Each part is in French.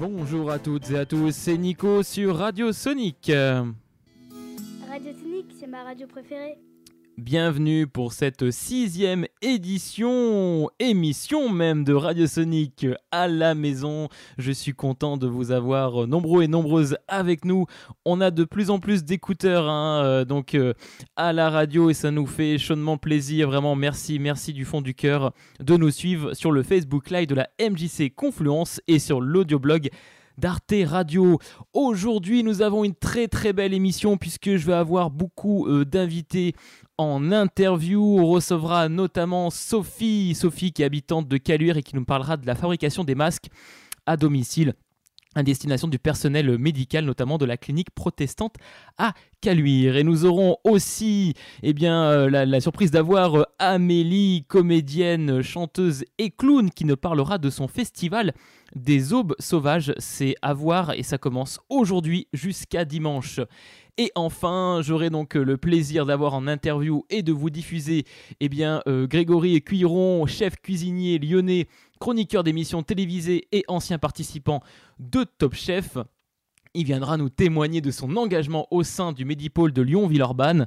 Bonjour à toutes et à tous, c'est Nico sur Radio Sonic. Radio Sonic, c'est ma radio préférée. Bienvenue pour cette sixième édition, émission même de Radio Sonic à la maison. Je suis content de vous avoir nombreux et nombreuses avec nous. On a de plus en plus d'écouteurs hein, euh, donc euh, à la radio et ça nous fait chaudement plaisir. Vraiment merci, merci du fond du cœur de nous suivre sur le Facebook Live de la MJC Confluence et sur l'audioblog d'Arte Radio. Aujourd'hui, nous avons une très très belle émission puisque je vais avoir beaucoup euh, d'invités en interview. On recevra notamment Sophie, Sophie qui est habitante de Caluire et qui nous parlera de la fabrication des masques à domicile à destination du personnel médical, notamment de la clinique protestante à Caluire. Et nous aurons aussi eh bien, euh, la, surprise d'avoir euh, Amélie, comédienne, chanteuse et clown, qui nous parlera de son festival des aubes sauvages. C'est à voir et ça commence aujourd'hui jusqu'à dimanche. Et enfin, j'aurai donc le plaisir d'avoir en interview et de vous diffuser eh bien, euh, Grégory Cuiron, chef cuisinier lyonnais, chroniqueur d'émissions télévisées et ancien participant de Top Chef. Il viendra nous témoigner de son engagement au sein du Medipôle de Lyon-Villeurbanne,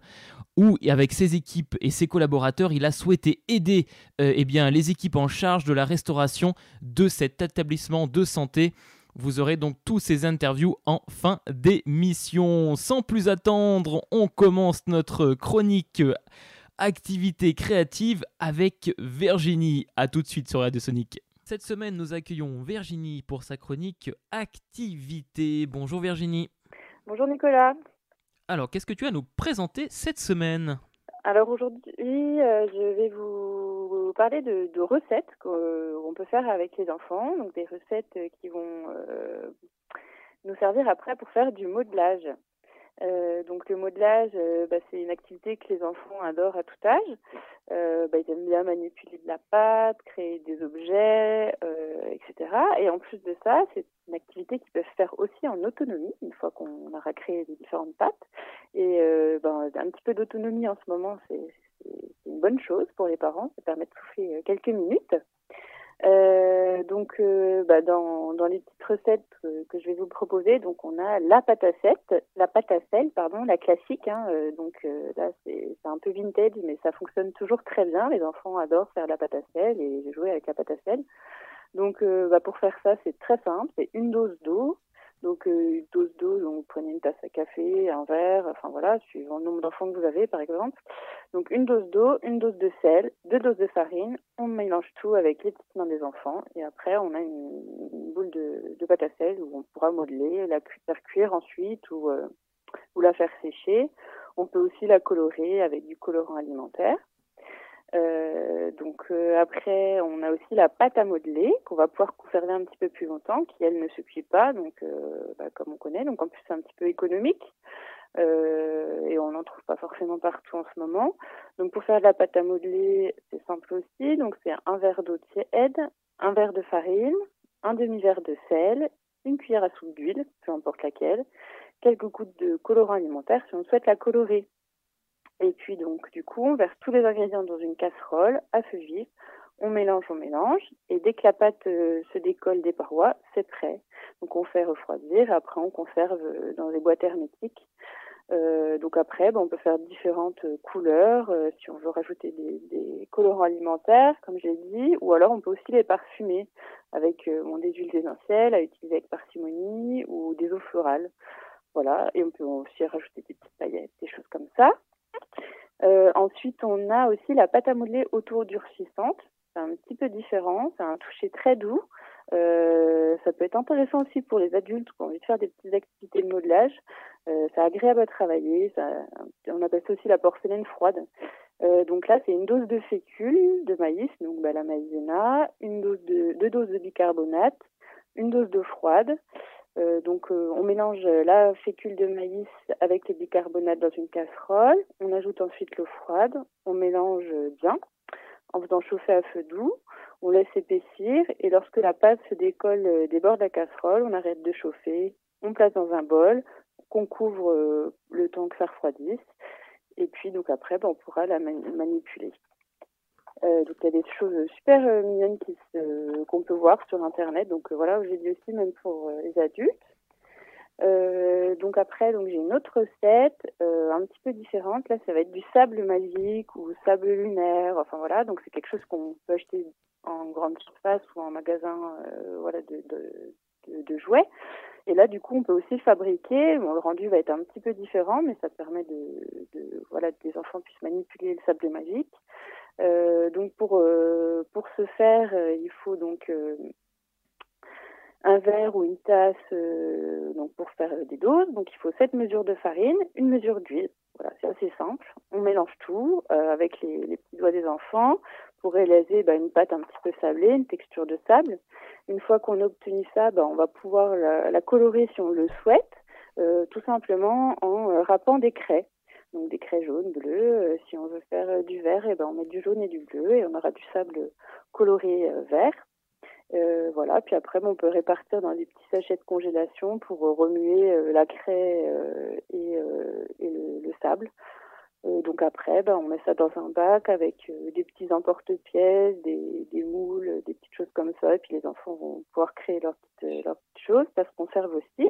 où, avec ses équipes et ses collaborateurs, il a souhaité aider euh, eh les équipes en charge de la restauration de cet établissement de santé. Vous aurez donc tous ces interviews en fin d'émission. Sans plus attendre, on commence notre chronique activité créative avec Virginie. A tout de suite sur Radio Sonic. Cette semaine, nous accueillons Virginie pour sa chronique activité. Bonjour Virginie. Bonjour Nicolas. Alors, qu'est-ce que tu as à nous présenter cette semaine? Alors aujourd'hui, euh, je vais vous parler de, recettes qu'on peut faire avec les enfants, donc des recettes qui vont euh, nous servir après pour faire du modelage. Euh, donc le modelage, euh, bah, c'est une activité que les enfants adorent à tout âge. Euh, bah, ils aiment bien manipuler de la pâte, créer des objets, etc. Et en plus de ça, c'est une activité qu'ils peuvent faire aussi en autonomie, une fois qu'on aura créé les différentes pâtes. Et ben, un petit peu d'autonomie en ce moment, c'est une bonne chose pour les parents. Ça permet de souffler quelques minutes. Euh, donc, euh, bah, dans, dans les petites recettes que, je vais vous proposer, donc on a la pâte à sel, la pâte à sel, pardon, la classique. Hein, euh, donc là, c'est un peu vintage, mais ça fonctionne toujours très bien. Les enfants adorent faire la pâte à sel et jouer avec la pâte à sel. Donc, bah, pour faire ça, c'est très simple. C'est une dose d'eau, donc, euh, une dose d'eau, donc vous prenez une tasse à café, un verre, enfin voilà, suivant le nombre d'enfants que vous avez, par exemple. Donc, une dose d'eau, une dose de sel, deux doses de farine. On mélange tout avec les petites mains des enfants. Et après, on a une, une boule de, de, pâte à sel où on pourra modeler, la faire cuire ensuite ou, euh, ou la faire sécher. On peut aussi la colorer avec du colorant alimentaire. Euh, donc euh, après, on a aussi la pâte à modeler qu'on va pouvoir conserver un petit peu plus longtemps, qui elle ne se cuit pas, donc euh, bah, comme on connaît. Donc en plus c'est un petit peu économique euh, et on n'en trouve pas forcément partout en ce moment. Donc pour faire de la pâte à modeler, c'est simple aussi. Donc c'est un verre d'eau tiède, un verre de farine, un demi-verre de sel, une cuillère à soupe d'huile, peu importe laquelle, quelques gouttes de colorant alimentaire si on souhaite la colorer. Et puis donc du coup, on verse tous les ingrédients dans une casserole à feu vif. On mélange, on mélange, et dès que la pâte euh, se décolle des parois, c'est prêt. Donc on fait refroidir, après on conserve euh, dans des boîtes hermétiques. Euh, donc après, ben, on peut faire différentes couleurs, euh, si on veut rajouter des, des, colorants alimentaires, comme j'ai dit, ou alors on peut aussi les parfumer avec bon, des huiles essentielles à utiliser avec parcimonie ou des eaux florales. Voilà, et on peut aussi rajouter des petites paillettes, des choses comme ça. Euh, ensuite, on a aussi la pâte à modeler autour durcissante. C'est un petit peu différent, c'est un toucher très doux. Euh, ça peut être intéressant aussi pour les adultes qui ont envie de faire des petites activités de modelage. Euh, c'est agréable à travailler. On appelle ça aussi la porcelaine froide. Euh, donc là, c'est une dose de fécule de maïs, donc bah, la maïzena, une dose de, deux doses de bicarbonate, une dose d'eau froide. Euh, donc euh, on mélange la fécule de maïs avec le bicarbonate dans une casserole. On ajoute ensuite l'eau froide. On mélange bien en faisant chauffer à feu doux. On laisse épaissir et lorsque la pâte se décolle des bords de la casserole, on arrête de chauffer. On place dans un bol qu'on couvre euh, le temps que ça refroidisse. Et puis donc après, ben, on pourra la manipuler. Donc il y a des choses super mignonnes qu'on peut voir sur internet. Donc voilà, j'ai dit aussi même pour les adultes. Euh, donc après, donc j'ai une autre recette euh, un petit peu différente. Là, ça va être du sable magique ou sable lunaire. Enfin voilà, donc c'est quelque chose qu'on peut acheter en grande surface ou en magasin, euh, voilà, de, jouets. Et là, du coup, on peut aussi fabriquer. Le rendu va être un petit peu différent, mais ça permet de voilà, que les enfants puissent manipuler le sable magique. Euh, donc pour pour ce faire, il faut donc un verre ou une tasse euh, donc pour faire des doses. Donc il faut 7 mesures de farine, une mesure d'huile. Voilà, c'est assez simple. On mélange tout euh, avec les, petits doigts des enfants pour réaliser bah, une pâte un petit peu sablée, une texture de sable. Une fois qu'on a obtenu ça, bah, on va pouvoir la, colorer si on le souhaite, euh, tout simplement en râpant des craies. Donc des craies jaunes, bleues. si on veut faire du vert, et eh ben on met du jaune et du bleu et on aura du sable coloré vert. Euh, voilà, puis après, on peut répartir dans des petits sachets de congélation pour euh, remuer euh, la craie et, le, sable. donc après, ben, on met ça dans un bac avec des petits emporte-pièces, des, moules, des petites choses comme ça, et puis les enfants vont pouvoir créer leurs petites, leurs petites choses, ça se conserve aussi.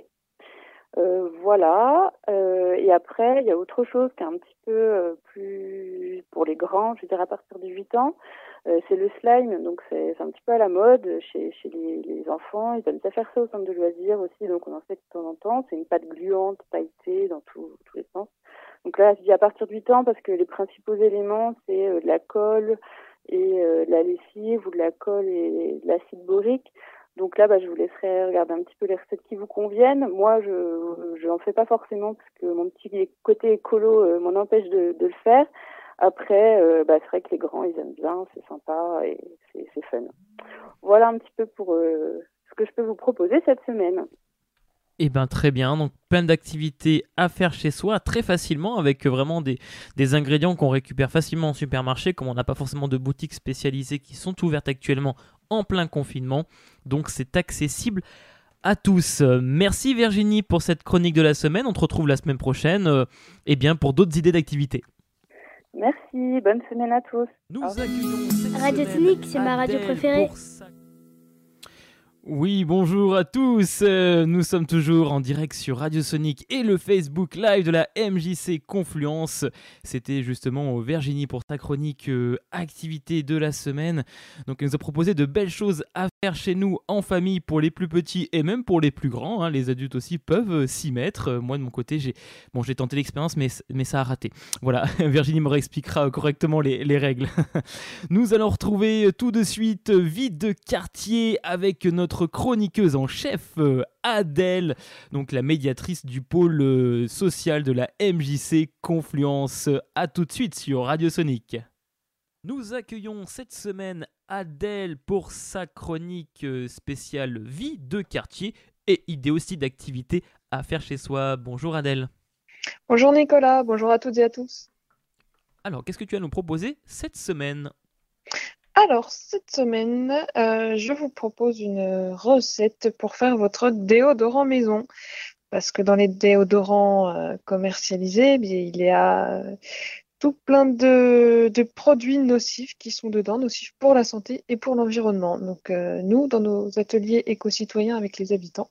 Voilà. et après, il y a autre chose qui est un petit peu plus pour les grands, je veux dire à partir de 8 ans. Euh, c'est le slime, donc c'est un petit peu à la mode chez, chez les, enfants. Ils aiment bien faire ça au centre de loisirs aussi, donc on en fait de temps en temps. C'est une pâte gluante, pailletée dans tous les sens. Donc là, je dis à partir de 8 ans parce que les principaux éléments, c'est euh, de la colle et euh, de la lessive ou de la colle et de l'acide borique. Donc là, bah, je vous laisserai regarder un petit peu les recettes qui vous conviennent. Moi, je n'en fais pas forcément parce que mon petit côté écolo m'en empêche de, de, le faire. Après, euh, bah, c'est vrai que les grands, ils aiment bien, c'est sympa et c'est fun. Voilà un petit peu pour euh, ce que je peux vous proposer cette semaine. Eh bien très bien, donc plein d'activités à faire chez soi très facilement avec vraiment des, des ingrédients qu'on récupère facilement en supermarché comme on n'a pas forcément de boutiques spécialisées qui sont ouvertes actuellement en plein confinement. Donc c'est accessible à tous. Merci Virginie pour cette chronique de la semaine. On te retrouve la semaine prochaine euh, eh bien, pour d'autres idées d'activités. Merci, bonne semaine à tous. Nous accueillons Radio Tonique, c'est ma radio préférée. Oui, bonjour à tous. Euh, nous sommes toujours en direct sur Radio Sonic et le Facebook Live de la MJC Confluence. C'était justement Virginie pour ta chronique euh, activité de la semaine. Donc, elle nous a proposé de belles choses à faire chez nous en famille pour les plus petits et même pour les plus grands. Hein. Les adultes aussi peuvent euh, s'y mettre. Moi, de mon côté, j'ai bon, j'ai tenté l'expérience, mais, mais ça a raté. Voilà, Virginie me réexpliquera correctement les, les règles. nous allons retrouver tout de suite Vide de quartier avec notre chroniqueuse en chef, euh, Adèle, donc la médiatrice du pôle euh, social de la MJC Confluence. A tout de suite sur Radio Sonic. Nous accueillons cette semaine Adèle pour sa chronique euh, spéciale vie de quartier et idée aussi d'activité à faire chez soi. Bonjour Adèle. Bonjour Nicolas, bonjour à toutes et à tous. Alors, qu'est-ce que tu as nous proposer cette semaine? Alors, cette semaine, euh, je vous propose une recette pour faire votre déodorant maison. Parce que dans les déodorants euh, commercialisés, eh il y a tout plein de, produits nocifs qui sont dedans, nocifs pour la santé et pour l'environnement. Donc, euh, nous, dans nos ateliers éco-citoyens avec les habitants,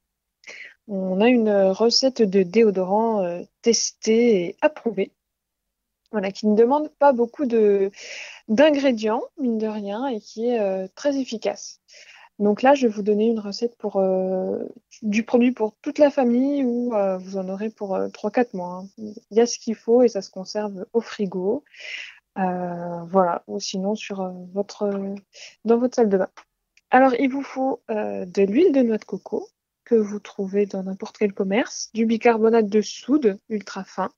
on a une recette de déodorant testée et approuvée qui ne demande pas beaucoup d'ingrédients, mine de rien, et qui est euh, très efficace. Donc là, je vais vous donner une recette pour euh, du produit pour toute la famille ou euh, vous en aurez pour 3-4 mois. Hein. Il y a ce qu'il faut et ça se conserve au frigo. voilà, ou sinon sur votre dans votre salle de bain. Alors, il vous faut de l'huile de noix de coco que vous trouvez dans n'importe quel commerce, du bicarbonate de soude ultra fin,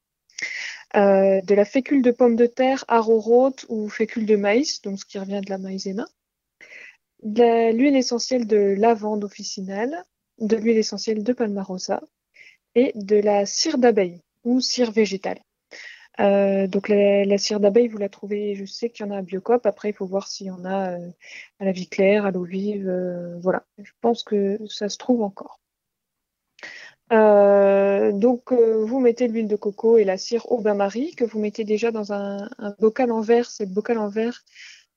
euh, de la fécule de pomme de terre arrowroot ou fécule de maïs, donc ce qui revient de la maïzena, de l'huile essentielle de lavande officinale, de l'huile essentielle de palmarosa et de la cire d'abeille ou cire végétale. Euh, donc la, cire d'abeille, vous la trouvez, je sais qu'il y en a à Biocop. Après, il faut voir s'il y en a euh, à la vie claire, à l'eau vive. voilà, je pense que ça se trouve encore. Euh, donc, euh, vous mettez l'huile de coco et la cire au bain-marie que vous mettez déjà dans un, bocal en verre. C'est le bocal en verre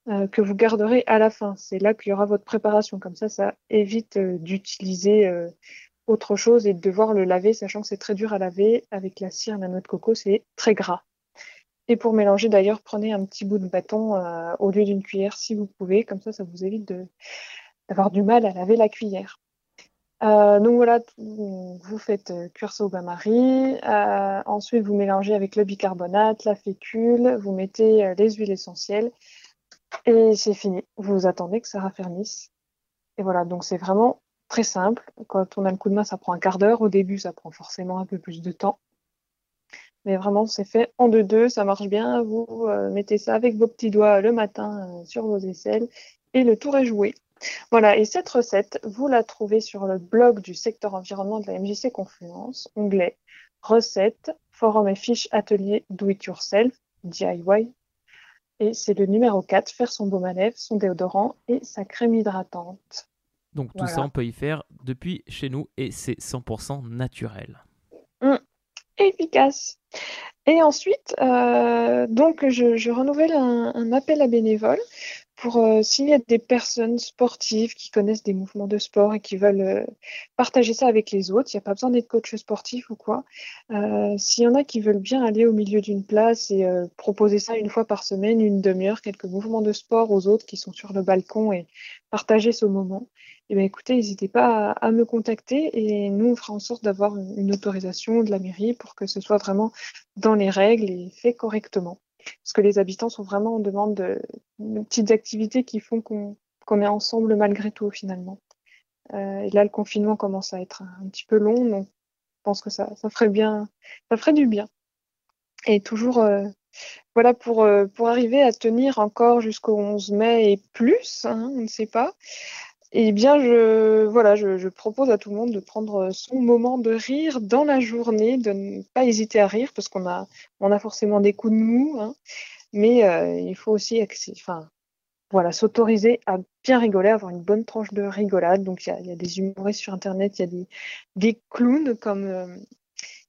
euh, que vous garderez à la fin. C'est là qu'il y aura votre préparation. Comme ça, ça évite d'utiliser autre chose et de devoir le laver, sachant que c'est très dur à laver. Avec la cire, la noix de coco, c'est très gras. Et pour mélanger, d'ailleurs, prenez un petit bout de bâton au lieu d'une cuillère si vous pouvez. Comme ça, ça vous évite d'avoir du mal à laver la cuillère. Euh, donc voilà, vous faites cuire ça au bain-marie. Euh, ensuite, vous mélangez avec le bicarbonate, la fécule, vous mettez les huiles essentielles et c'est fini. Vous attendez que ça raffermisse. Et voilà, donc c'est vraiment très simple. Quand on a le coup de main, ça prend un quart d'heure. Au début, ça prend forcément un peu plus de temps. Mais vraiment, c'est fait en deux-deux, ça marche bien. Vous euh, mettez ça avec vos petits doigts le matin euh, sur vos aisselles et le tour est joué. Voilà, et cette recette, vous la trouvez sur le blog du secteur environnement de la MJC Confluence, onglet recettes, forum et fiches atelier do it yourself, DIY, et c'est le numéro 4, faire son baume à lèvres, son déodorant et sa crème hydratante. Donc tout ça, on peut y faire depuis chez nous et c'est 100% naturel. Hum, efficace. Et ensuite, euh, donc je, renouvelle un, appel à bénévoles pour euh, s'il y a des personnes sportives qui connaissent des mouvements de sport et qui veulent euh, partager ça avec les autres, il n'y a pas besoin d'être coach sportif ou quoi. Euh, s'il y en a qui veulent bien aller au milieu d'une place et proposer ça une fois par semaine, une demi-heure, quelques mouvements de sport aux autres qui sont sur le balcon et partager ce moment, eh bien, écoutez, n'hésitez pas à, me contacter et nous, on fera en sorte d'avoir une autorisation de la mairie pour que ce soit vraiment dans les règles et fait correctement parce que les habitants sont vraiment en demande de, petites activités qui font qu'on est ensemble malgré tout finalement. Euh, et là, le confinement commence à être un, petit peu long, donc je pense que ça, ça ferait bien, ça ferait du bien. Et toujours, euh, voilà, pour, euh, pour arriver à tenir encore jusqu'au 11 mai et plus, hein, on ne sait pas, eh bien, je, voilà, je, propose à tout le monde de prendre son moment de rire dans la journée, de ne pas hésiter à rire, parce qu'on a, on a forcément des coups de mou, hein, mais euh, il faut aussi enfin, voilà, s'autoriser à bien rigoler, avoir une bonne tranche de rigolade. Donc, il y a, y a, des humoristes sur Internet, il y a des, des clowns comme, euh,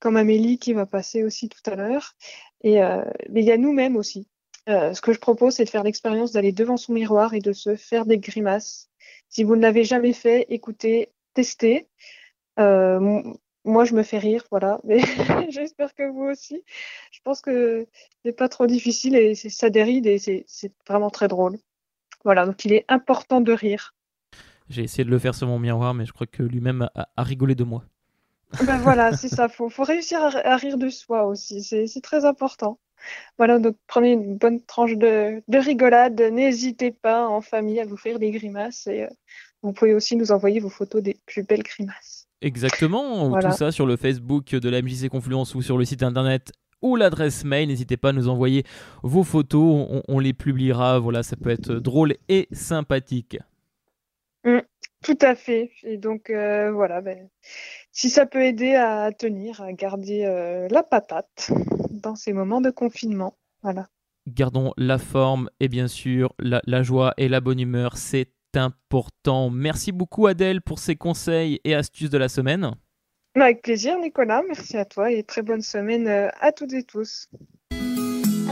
comme Amélie qui va passer aussi tout à l'heure. Et, euh, mais il y a nous-mêmes aussi. ce que je propose, c'est de faire l'expérience d'aller devant son miroir et de se faire des grimaces si vous ne l'avez jamais fait, écoutez, testez. Euh, moi, je me fais rire, voilà. Mais j'espère que vous aussi. Je pense que c'est pas trop difficile et ça déride et c'est vraiment très drôle. Voilà, donc il est important de rire. J'ai essayé de le faire sur mon miroir, mais je crois que lui-même a, rigolé de moi. Ben voilà, c'est ça. Faut, faut réussir à, rire de soi aussi. C'est très important. Voilà, donc prenez une bonne tranche de, rigolade. N'hésitez pas en famille à vous faire des grimaces et euh, vous pouvez aussi nous envoyer vos photos des plus belles grimaces. Exactement, tout ça sur le Facebook de la MJC Confluence ou sur le site internet ou l'adresse mail. N'hésitez pas à nous envoyer vos photos, on, les publiera. Voilà, ça peut être drôle et sympathique. Mmh, tout à fait. Et donc euh, voilà, ben, si ça peut aider à tenir, à garder euh, la patate dans ces moments de confinement. Voilà. Gardons la forme et bien sûr la, joie et la bonne humeur, c'est important. Merci beaucoup Adèle pour ces conseils et astuces de la semaine. Avec plaisir Nicolas, merci à toi et très bonne semaine euh, à toutes et tous.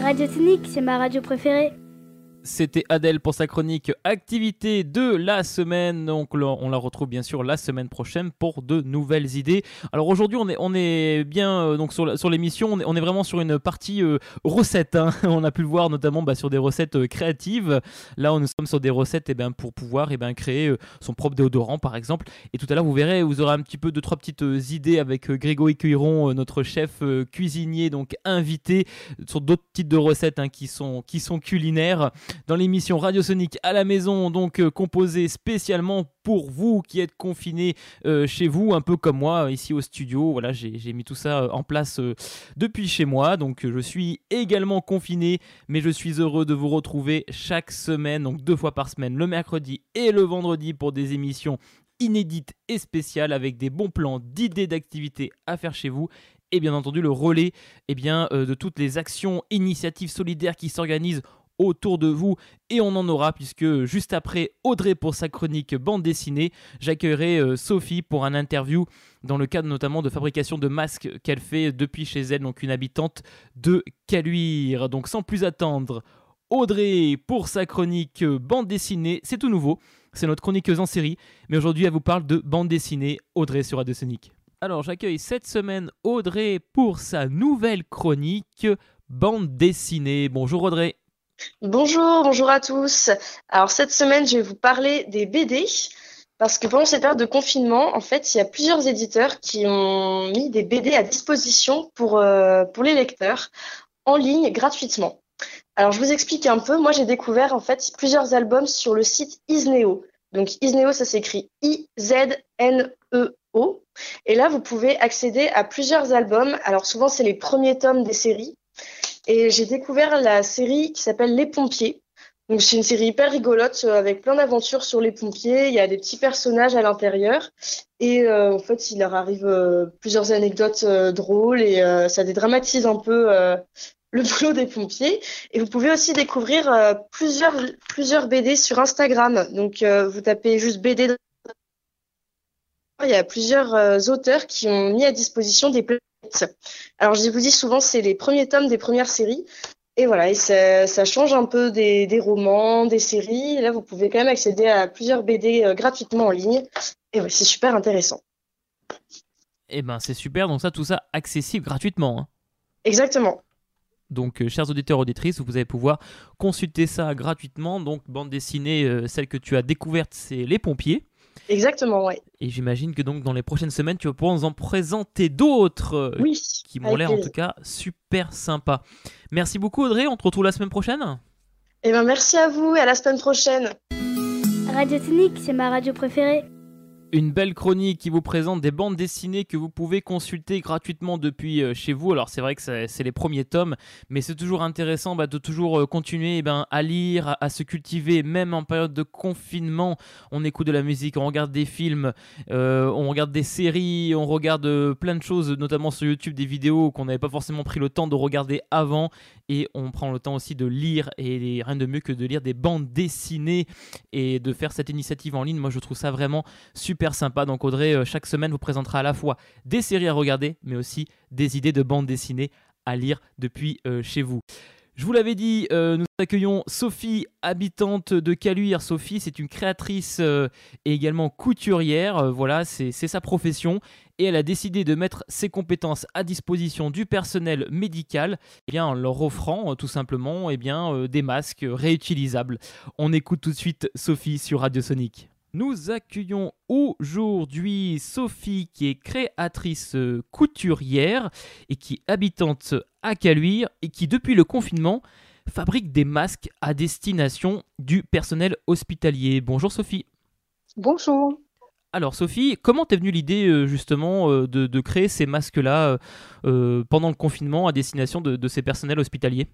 Radio Technique, c'est ma radio préférée. C'était Adèle pour sa chronique activité de la semaine. Donc on la retrouve bien sûr la semaine prochaine pour de nouvelles idées. Alors aujourd'hui on est, bien euh, donc sur, l'émission, on est, vraiment sur une partie euh, recette. Hein. On a pu le voir notamment bah, sur des recettes euh, créatives. Là on nous sommes sur des recettes et eh ben, pour pouvoir eh ben, créer son propre déodorant par exemple. Et tout à l'heure vous verrez, vous aurez un petit peu de trois petites idées avec Grégory Cuiron, notre chef cuisinier donc invité sur d'autres types de recettes hein, qui sont culinaires dans l'émission Radiosonique à la maison, donc euh, composée spécialement pour vous qui êtes confinés euh, chez vous, un peu comme moi ici au studio. Voilà, j'ai mis tout ça euh, en place depuis chez moi, donc je suis également confiné, mais je suis heureux de vous retrouver chaque semaine, donc deux fois par semaine, le mercredi et le vendredi pour des émissions inédites et spéciales avec des bons plans d'idées d'activités à faire chez vous et bien entendu le relais eh bien, de toutes les actions, initiatives solidaires qui s'organisent autour de vous et on en aura puisque juste après Audrey pour sa chronique bande dessinée, j'accueillerai euh, Sophie pour un interview dans le cadre notamment de fabrication de masques qu'elle fait depuis chez elle, donc une habitante de Caluire. Donc sans plus attendre, Audrey pour sa chronique bande dessinée. C'est tout nouveau, c'est notre chroniqueuse en série, mais aujourd'hui elle vous parle de bande dessinée Audrey sur Radio Sonic. Alors j'accueille cette semaine Audrey pour sa nouvelle chronique bande dessinée. Bonjour Audrey. Bonjour, bonjour à tous. Alors cette semaine, je vais vous parler des BD parce que pendant cette période de confinement, en fait, il y a plusieurs éditeurs qui ont mis des BD à disposition pour, euh, pour les lecteurs en ligne gratuitement. Alors je vous explique un peu. Moi, j'ai découvert en fait plusieurs albums sur le site Isneo. Donc Isneo, ça s'écrit I-Z-N-E-O. Et là, vous pouvez accéder à plusieurs albums. Alors souvent, c'est les premiers tomes des séries. Et j'ai découvert la série qui s'appelle Les Pompiers. Donc c'est une série hyper rigolote euh, avec plein d'aventures sur les pompiers. Il y a des petits personnages à l'intérieur et euh, en fait il leur arrive euh, plusieurs anecdotes drôles et ça dédramatise un peu le boulot des pompiers. Et vous pouvez aussi découvrir plusieurs plusieurs BD sur Instagram. Donc vous tapez juste BD. Il y a plusieurs auteurs qui ont mis à disposition des alors, je vous dis souvent, c'est les premiers tomes des premières séries. Et voilà, et ça, change un peu des, romans, des séries. là, vous pouvez quand même accéder à plusieurs BD euh, gratuitement en ligne. Et ouais, c'est super intéressant. Eh ben, c'est super. Donc ça, tout ça accessible gratuitement. Hein. Exactement. Donc, euh, chers auditeurs, auditrices, vous allez pouvoir consulter ça gratuitement. Donc, bande dessinée, euh, celle que tu as découverte, c'est Les Pompiers. Exactement, ouais. Et j'imagine que donc dans les prochaines semaines, tu vas pouvoir nous en présenter d'autres euh, oui, qui m'ont l'air en tout cas super sympas. Merci beaucoup Audrey, on te retrouve la semaine prochaine. Eh ben merci à vous et à la semaine prochaine. Radio Technique, c'est ma radio préférée. Une belle chronique qui vous présente des bandes dessinées que vous pouvez consulter gratuitement depuis euh, chez vous. Alors c'est vrai que c'est les premiers tomes, mais c'est toujours intéressant bah, de toujours euh, continuer eh ben, à lire, à, se cultiver, même en période de confinement. On écoute de la musique, on regarde des films, euh, on regarde des séries, on regarde plein de choses, notamment sur YouTube, des vidéos qu'on n'avait pas forcément pris le temps de regarder avant. Et on prend le temps aussi de lire, et rien de mieux que de lire des bandes dessinées et de faire cette initiative en ligne. Moi je trouve ça vraiment super sympa. Donc Audrey, euh, chaque semaine, vous présentera à la fois des séries à regarder, mais aussi des idées de bandes dessinées à lire depuis euh, chez vous. Je vous l'avais dit, euh, nous accueillons Sophie, habitante de Caluire. Sophie, c'est une créatrice et également couturière. voilà, c'est sa profession. Et elle a décidé de mettre ses compétences à disposition du personnel médical eh en leur offrant tout simplement eh bien, des masques réutilisables. On écoute tout de suite Sophie sur Radio Sonic. Nous accueillons aujourd'hui Sophie qui est créatrice couturière et qui habitante à Caluire et qui depuis le confinement fabrique des masques à destination du personnel hospitalier. Bonjour Sophie. Bonjour. Alors Sophie, comment t'es venue l'idée euh, justement euh, de, créer ces masques-là euh, pendant le confinement à destination de ces personnels hospitaliers?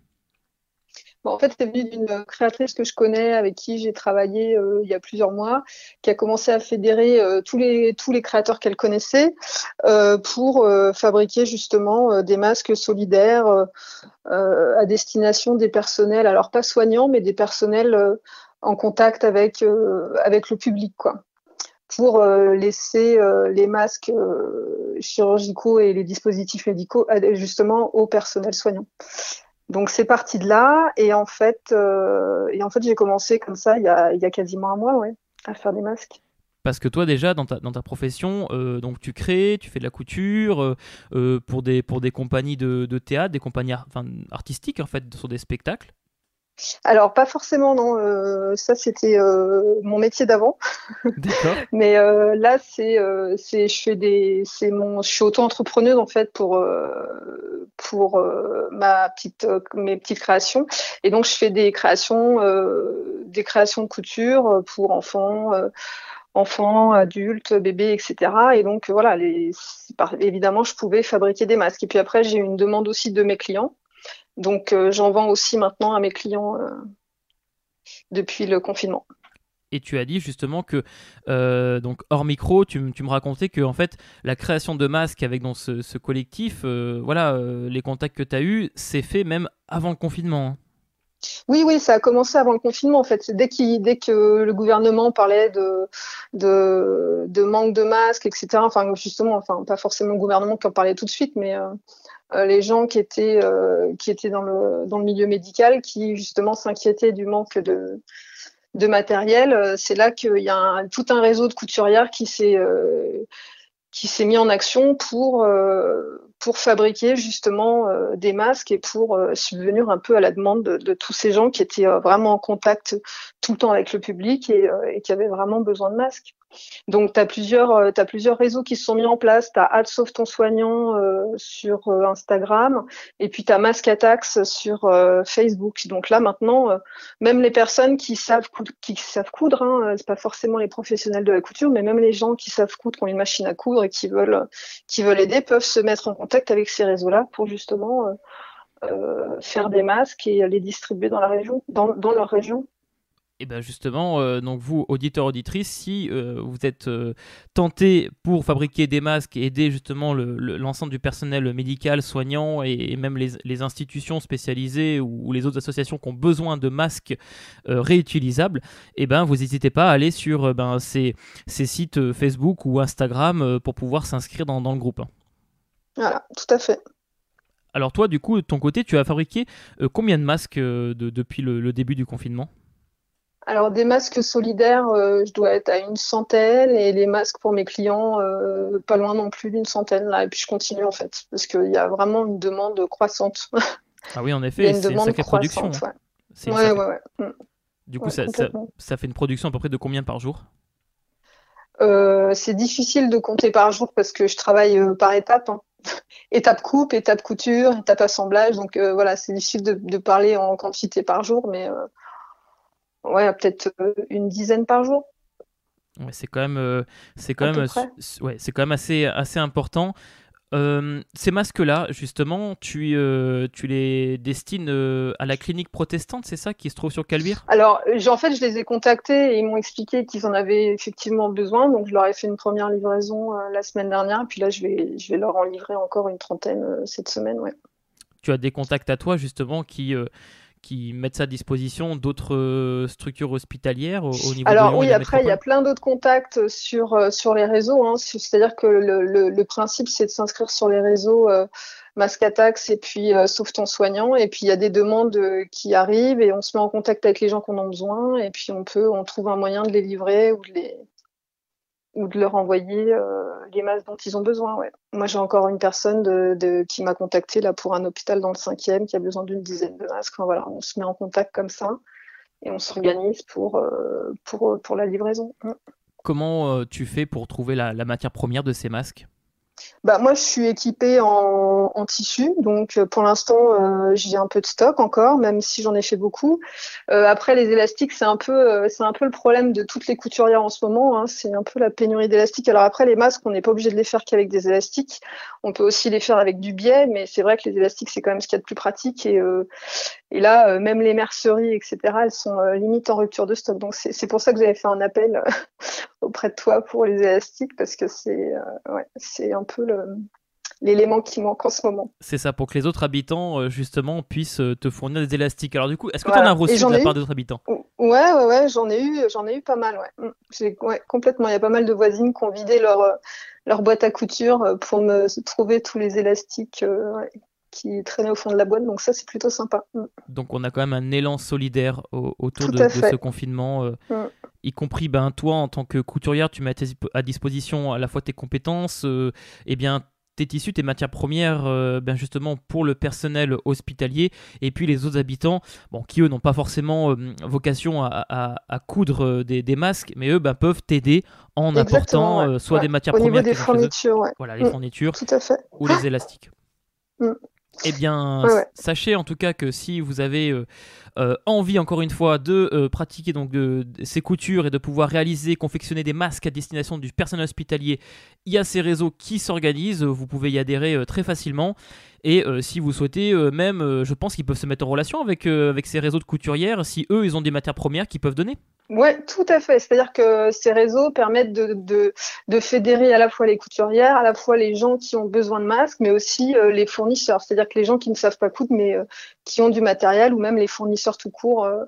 En fait, c'est venu d'une créatrice que je connais, avec qui j'ai travaillé il y a plusieurs mois, qui a commencé à fédérer tous, les, tous les créateurs qu'elle connaissait pour fabriquer justement des masques solidaires à destination des personnels, alors pas soignants, mais des personnels en contact avec, le public, pour laisser les masques chirurgicaux et les dispositifs médicaux justement au personnel soignant. Donc c'est parti de là et en fait, euh, et en fait j'ai commencé comme ça il y, a, il y a quasiment un mois ouais, à faire des masques. Parce que toi déjà dans ta, dans ta profession, euh, donc tu crées, tu fais de la couture euh, pour, des, pour des compagnies de, théâtre, des compagnies artistiques en fait sur des spectacles. Alors pas forcément non, euh, ça c'était euh, mon métier d'avant. D'accord. Mais euh, là c'est c'est je fais des c'est mon je suis auto-entrepreneuse en fait pour pour ma petite mes petites créations et donc je fais des créations des créations de couture pour enfants enfants, adultes, bébés, etc. Et donc voilà, les, évidemment, je pouvais fabriquer des masques. Et puis après, j'ai eu une demande aussi de mes clients donc euh, j'en vends aussi maintenant à mes clients euh, depuis le confinement. Et tu as dit justement que, euh, donc hors micro, tu, me racontais que en fait, la création de masques avec dans ce, collectif, voilà, les contacts que tu as eus, c'est fait même avant le confinement. Hein. Oui, oui, ça a commencé avant le confinement en fait. Dès, dès que le gouvernement parlait de, de, manque de masques, etc. Enfin, justement, enfin, pas forcément le gouvernement qui en parlait tout de suite, mais les gens qui étaient qui étaient dans le dans le milieu médical, qui justement s'inquiétaient du manque de matériel. C'est là qu'il y a tout un réseau de couturières qui s'est qui mis en action pour euh, fabriquer justement euh, des masques et pour euh, subvenir un peu à la demande de, tous ces gens qui étaient vraiment en contact tout le temps avec le public et qui avaient vraiment besoin de masques. Donc, tu as plusieurs, euh, plusieurs réseaux qui se sont mis en place. Tu as Sauve ton soignant euh, sur euh, Instagram et puis tu as Mask Attacks sur Facebook. Donc là, maintenant, même les personnes qui savent, coudre, qui savent coudre, hein, c'est pas forcément les professionnels de la couture, mais même les gens qui savent coudre, qui ont une machine à coudre et qui veulent, qui veulent aider, peuvent se mettre en contact avec ces réseaux-là pour justement faire des masques et les distribuer dans la région, dans leur région. Et bien justement, euh, donc vous, auditeurs, auditrices, si euh, vous êtes euh, tenté pour fabriquer des masques et aider justement l'ensemble du personnel médical, soignant et, même les, institutions spécialisées ou, les autres associations qui ont besoin de masques réutilisables, et ben vous n'hésitez pas à aller sur ben, ces, ces, sites Facebook ou Instagram pour pouvoir s'inscrire dans, le groupe. Voilà, tout à fait. Alors toi, du coup, de ton côté, tu as fabriqué combien de masques depuis le début du confinement? Alors des masques solidaires, euh, je dois être à une centaine et les masques pour mes clients, euh, pas loin non plus d'une centaine là. Et puis je continue en fait parce qu'il y a vraiment une demande croissante. Ah oui, en effet, c'est une sacrée production. Ouais. Ouais, ouais. Du coup, ça, ça, fait une production à peu près de combien par jour? Euh, C'est difficile de compter par jour parce que je travaille par étapes. Hein. étape coupe, étape couture, étape assemblage. Donc voilà, c'est difficile de, de, parler en quantité par jour, mais ouais, peut-être euh, une dizaine par jour. Ouais, c'est quand même, euh, c'est quand même, ouais, c'est quand même assez, assez important. Euh, ces masques-là, justement, tu, tu les destines à la clinique protestante, c'est ça, qui se trouve sur Calvire? Alors, en fait, je les ai contactés et ils m'ont expliqué qu'ils en avaient effectivement besoin. Donc, je leur ai fait une première livraison la semaine dernière. Puis là, je vais, je vais leur en livrer encore une trentaine cette semaine. Ouais. Tu as des contacts à toi, justement, qui qui mettent ça à disposition d'autres euh, structures hospitalières au, niveau Alors oui, après il y a plein d'autres contacts sur euh, sur les réseaux. Hein. C'est-à-dire que le, le, principe c'est de s'inscrire sur les réseaux euh, Mascatax et puis euh, Sauve ton soignant. Et puis il y a des demandes qui arrivent et on se met en contact avec les gens qu'on a besoin et puis on peut on trouve un moyen de les livrer ou de les ou de leur envoyer euh, les masques dont ils ont besoin. Ouais. Moi, j'ai encore une personne qui m'a contacté là pour un hôpital dans le cinquième qui a besoin d'une dizaine de masques. voilà, on se met en contact comme ça et on s'organise pour, euh, pour, pour la livraison. Mm. Comment euh, tu fais pour trouver la matière première de ces masques? Bah, moi, je suis équipée en, tissu, donc euh, pour l'instant, euh, j'ai un peu de stock encore, même si j'en ai fait beaucoup. Euh, après, les élastiques, c'est un peu, c'est un peu le problème de toutes les couturières en ce moment. Hein, c'est un peu la pénurie d'élastiques. Alors après, les masques, on n'est pas obligé de les faire qu'avec des élastiques. On peut aussi les faire avec du biais, mais c'est vrai que les élastiques, c'est quand même ce qu'il y a de plus pratique. Et, et là, même les merceries, etc., elles sont limite en rupture de stock. Donc c'est pour ça que j'avais fait un appel auprès de toi pour les élastiques, parce que c'est, ouais, c'est un peu l'élément qui manque en ce moment. C'est ça, pour que les autres habitants, euh, justement, puissent euh, te fournir des élastiques. Alors du coup, est-ce que tu en as reçu de la part d'autres habitants? Ouais, ouais, ouais, j'en ai eu, j'en ai eu pas mal, ouais. Mm. ouais. complètement. Il y a pas mal de voisines qui ont vidé leur, euh, leur boîte à couture pour me trouver tous les élastiques qui traînaient au fond de la boîte, donc ça c'est plutôt sympa. Mm. Donc on a quand même un élan solidaire autour de, ce confinement, mm. Y compris ben, toi en tant que couturière, tu mets à, disposition à la fois tes compétences, et eh bien tes tissus, tes matières premières, euh, ben justement pour le personnel hospitalier et puis les autres habitants, bon, qui eux n'ont pas forcément euh, vocation à, coudre euh, des, masques, mais eux ben, peuvent t'aider en apportant soit des matières Au premières, niveau des fournitures, ouais. voilà, les mm. fournitures, Tout à fait. ou les élastiques. Mm. Eh bien, sachez en tout cas que si vous avez euh, euh, envie, encore une fois, de euh, pratiquer donc ces coutures et de pouvoir réaliser, confectionner des masques à destination du personnel hospitalier, il y a ces réseaux qui s'organisent. Vous pouvez y adhérer très facilement. Et si vous souhaitez, même, je pense qu'ils peuvent se mettre en relation avec, avec ces réseaux de couturières si eux, ils ont des matières premières qu'ils peuvent donner. Ouais, tout à fait. C'est-à-dire que ces réseaux permettent de, de, fédérer à la fois les couturières, à la fois les gens qui ont besoin de masques, mais aussi euh, les fournisseurs. C'est-à-dire que les gens qui ne savent pas coudre, mais euh, qui ont du matériel, ou même les fournisseurs tout court, euh,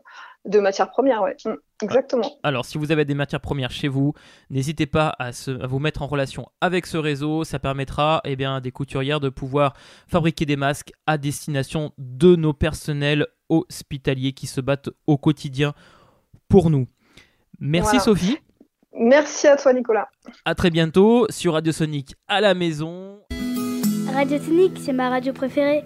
De matières premières, ouais. Mm, exactement. Alors, si vous avez des matières premières chez vous, n'hésitez pas à, vous mettre en relation avec ce réseau. Ça permettra eh bien, à des couturières de pouvoir fabriquer des masques à destination de nos personnels hospitaliers qui se battent au quotidien pour nous. Merci Sophie. Merci à toi Nicolas. À très bientôt sur Radio Sonic à la maison. Radio Sonic, c'est ma radio préférée.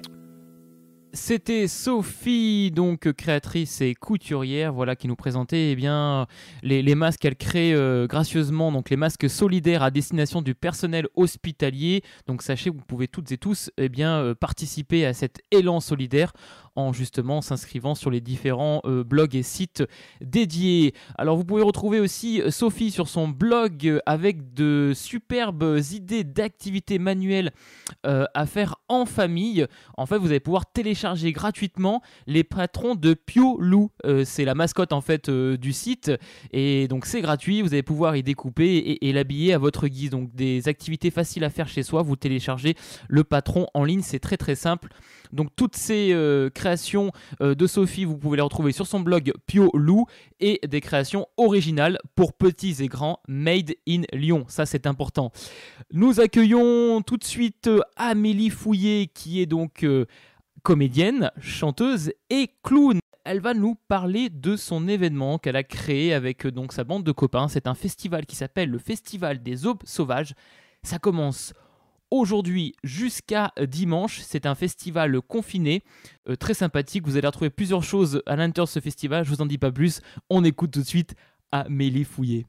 C'était Sophie, donc créatrice et couturière, voilà, qui nous présentait eh bien, les, masques qu'elle crée euh, gracieusement, donc les masques solidaires à destination du personnel hospitalier. Donc sachez, vous pouvez toutes et tous eh bien, euh, participer à cet élan solidaire en justement s'inscrivant sur les différents euh, blogs et sites dédiés. Alors vous pouvez retrouver aussi euh, Sophie sur son blog euh, avec de superbes idées d'activités manuelles à faire en famille. En fait, vous allez pouvoir télécharger gratuitement les patrons de Pio Lou. c'est la mascotte en fait du site et donc c'est gratuit. Vous allez pouvoir y découper et, et l'habiller à votre guise. Donc des activités faciles à faire chez soi. Vous téléchargez le patron en ligne. C'est très très simple. Donc toutes ces euh, créations euh, de Sophie, vous pouvez les retrouver sur son blog Pio Lou et des créations originales pour petits et grands made in Lyon. Ça c'est important. Nous accueillons tout de suite euh, Amélie Fouillé qui est donc comédienne, chanteuse et clown. Elle va nous parler de son événement qu'elle a créé avec sa bande de copains. C'est un festival qui s'appelle le Festival des Aubes Sauvages. Ça commence aujourd'hui jusqu'à dimanche. C'est un festival confiné, euh, très sympathique. Vous allez retrouver plusieurs choses à l'intérieur de ce festival. Je vous en dis pas plus. On écoute tout de suite Amélie Fouillé.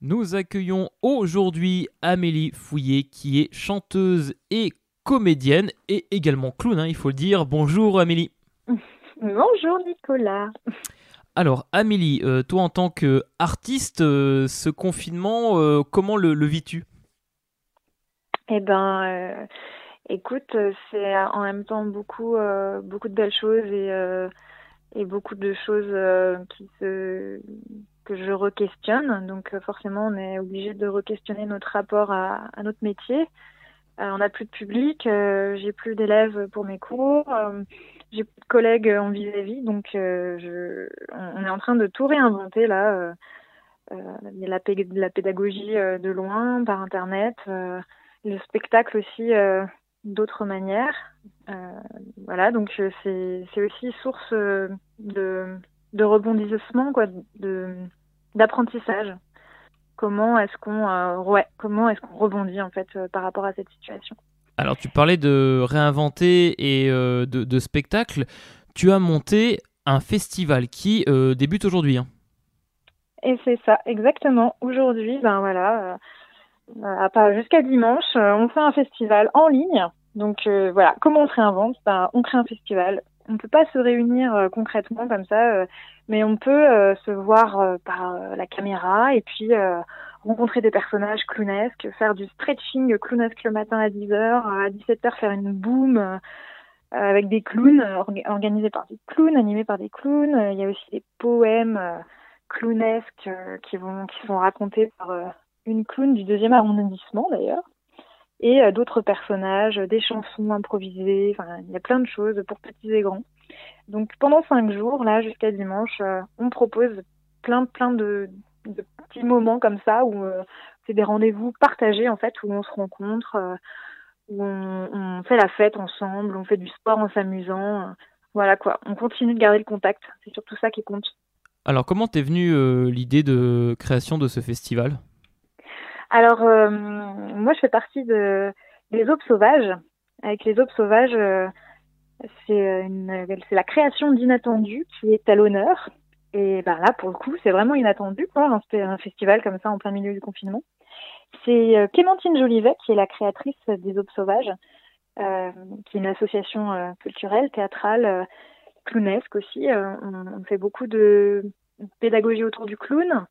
Nous accueillons aujourd'hui Amélie Fouillé, qui est chanteuse et comédienne et également clown, hein, il faut le dire. Bonjour Amélie. Bonjour Nicolas. Alors Amélie, euh, toi en tant qu'artiste, euh, ce confinement, comment le vis-tu? Eh ben, euh, écoute, c'est en même temps beaucoup, euh, beaucoup de belles choses et, euh, beaucoup de choses que je re-questionne. Donc forcément, on est obligé de re-questionner notre rapport à, notre métier. on n'a plus de public, j'ai plus d'élèves pour mes cours, j'ai plus de collègues en vis-à-vis, donc je, on est en train de tout réinventer là. la pédagogie de loin, par Internet le spectacle aussi euh, d'autres manières. Euh, voilà, donc euh, c'est aussi source de, de rebondissement, quoi, d'apprentissage. Comment est-ce qu'on ouais, comment est-ce qu'on rebondit en fait par rapport à cette situation. Alors tu parlais de réinventer et de, de, spectacle. Tu as monté un festival qui débute aujourd'hui. Hein. Et c'est ça, exactement. Aujourd'hui, ben voilà, euh, jusqu'à dimanche, euh, on fait un festival en ligne. Donc euh, voilà, comment on se réinvente? Ben, On crée un festival. On ne peut pas se réunir concrètement comme ça, mais on peut se voir par la caméra et puis rencontrer des personnages clownesques, faire du stretching clownesque le matin à 10h, à 17h faire une boom avec des clowns organisés par des clowns, animés par des clowns. Il y a aussi des poèmes clownesques qui vont qui sont racontés par une clown du deuxième arrondissement d'ailleurs, et euh, d'autres personnages, des chansons improvisées, enfin il y a plein de choses pour petits et grands. Donc pendant cinq jours, là jusqu'à dimanche, euh, on propose plein plein de, petits moments comme ça où euh, c'est des rendez-vous partagés en fait où on se rencontre, où on, on, fait la fête ensemble, on fait du sport en s'amusant. voilà quoi, on continue de garder le contact, c'est surtout ça qui compte. Alors comment t'es venue l'idée de création de ce festival? Alors, euh, moi, je fais partie de, des Aubes Sauvages. Avec les Aubes Sauvages, euh, c'est la création d'Inattendu qui est à l'honneur. Et ben là, pour le coup, c'est vraiment inattendu, quoi, un, festival comme ça en plein milieu du confinement. C'est euh, Clémentine Jolivet qui est la créatrice des Aubes Sauvages, euh, qui est une association euh, culturelle, théâtrale, clownesque aussi. On, fait beaucoup de pédagogie autour du clown,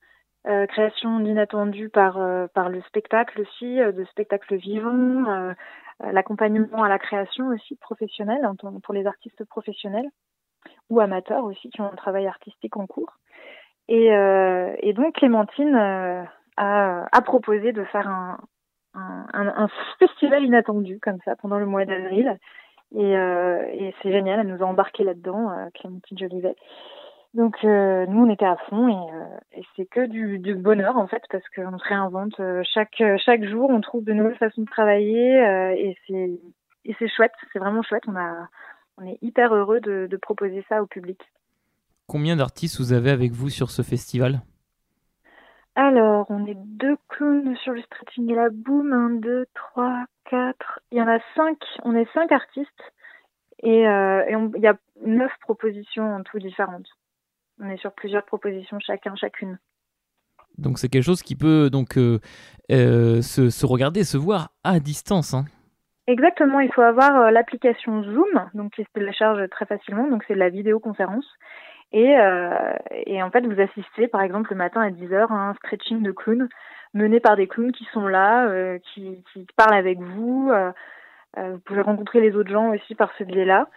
euh, création d'inattendu par euh, par le spectacle aussi, euh, de spectacles vivants, l'accompagnement à la création aussi professionnelle pour les artistes professionnels ou amateurs aussi qui ont un travail artistique en cours. Et, et donc Clémentine a, a, proposé de faire un, un, un, festival inattendu comme ça pendant le mois d'avril. Et, et c'est génial, elle nous a embarqué là-dedans, Clémentine Jolivet. Donc nous on était à fond et, c'est que du, du, bonheur en fait parce qu'on se réinvente chaque chaque jour, on trouve de nouvelles façons de travailler et c'est et c'est chouette, c'est vraiment chouette. On a on est hyper heureux de, de proposer ça au public. Combien d'artistes vous avez avec vous sur ce festival? Alors, on est deux clowns sur le stretching et la boom. Un, deux, trois, quatre. Il y en a cinq. On est cinq artistes. Et, euh, il y a neuf propositions en tout différentes. On est sur plusieurs propositions chacun, chacune. Donc c'est quelque chose qui peut donc euh, euh, se, regarder, se voir à distance. Hein. Exactement, il faut avoir l'application Zoom, donc qui se télécharge très facilement, donc c'est de la vidéoconférence. Et, euh, et en fait, vous assistez, par exemple, le matin à 10h à un stretching de clowns mené par des clowns qui sont là, euh, qui, qui, parlent avec vous. Euh, euh, vous pouvez rencontrer les autres gens aussi par ce biais-là.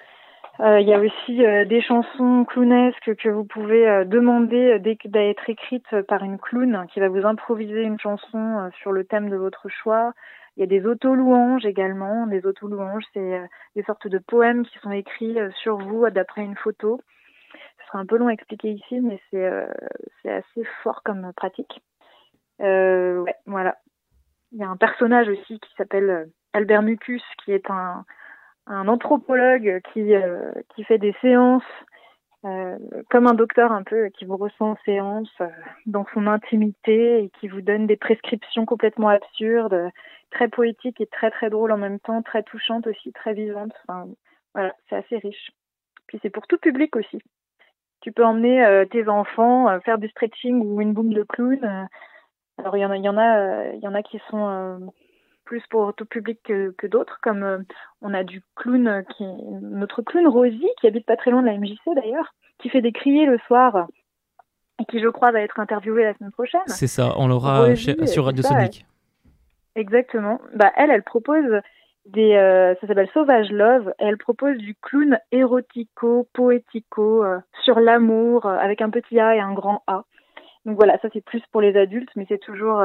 Euh, il y a aussi des chansons clownesques que vous pouvez demander d'être écrites par une clown qui va vous improviser une chanson sur le thème de votre choix. Il y a des auto-louanges également. Des auto-louanges, c'est des sortes de poèmes qui sont écrits sur vous d'après une photo un peu long à expliquer ici, mais c'est euh, assez fort comme pratique. Euh, voilà. Il y a un personnage aussi qui s'appelle euh, Albert Mucus, qui est un, un anthropologue qui, qui fait des séances comme un docteur un peu qui vous ressent en séance dans son intimité et qui vous donne des prescriptions complètement absurdes, très poétiques et très très drôles en même temps, très touchantes aussi, très vivantes. Enfin, voilà, c'est assez riche. Puis c'est pour tout public aussi. Tu peux emmener euh, tes enfants euh, faire du stretching ou une boum de clown. Euh. alors il y en a, il y en a, il y en a qui sont plus pour tout public que, que d'autres, comme on a du clown qui notre clown Rosie qui habite pas très loin de la MJC d'ailleurs, qui fait des criers le soir et qui je crois va être interviewée la semaine prochaine. C'est ça, on l'aura sur Radio Sonic. Exactement. Bah elle, elle propose des, euh, ça s'appelle Sauvage Love. Et elle propose du clown érotico, poético, euh, sur l'amour, euh, avec un petit A et un grand A. Donc voilà, ça c'est plus pour les adultes, mais c'est toujours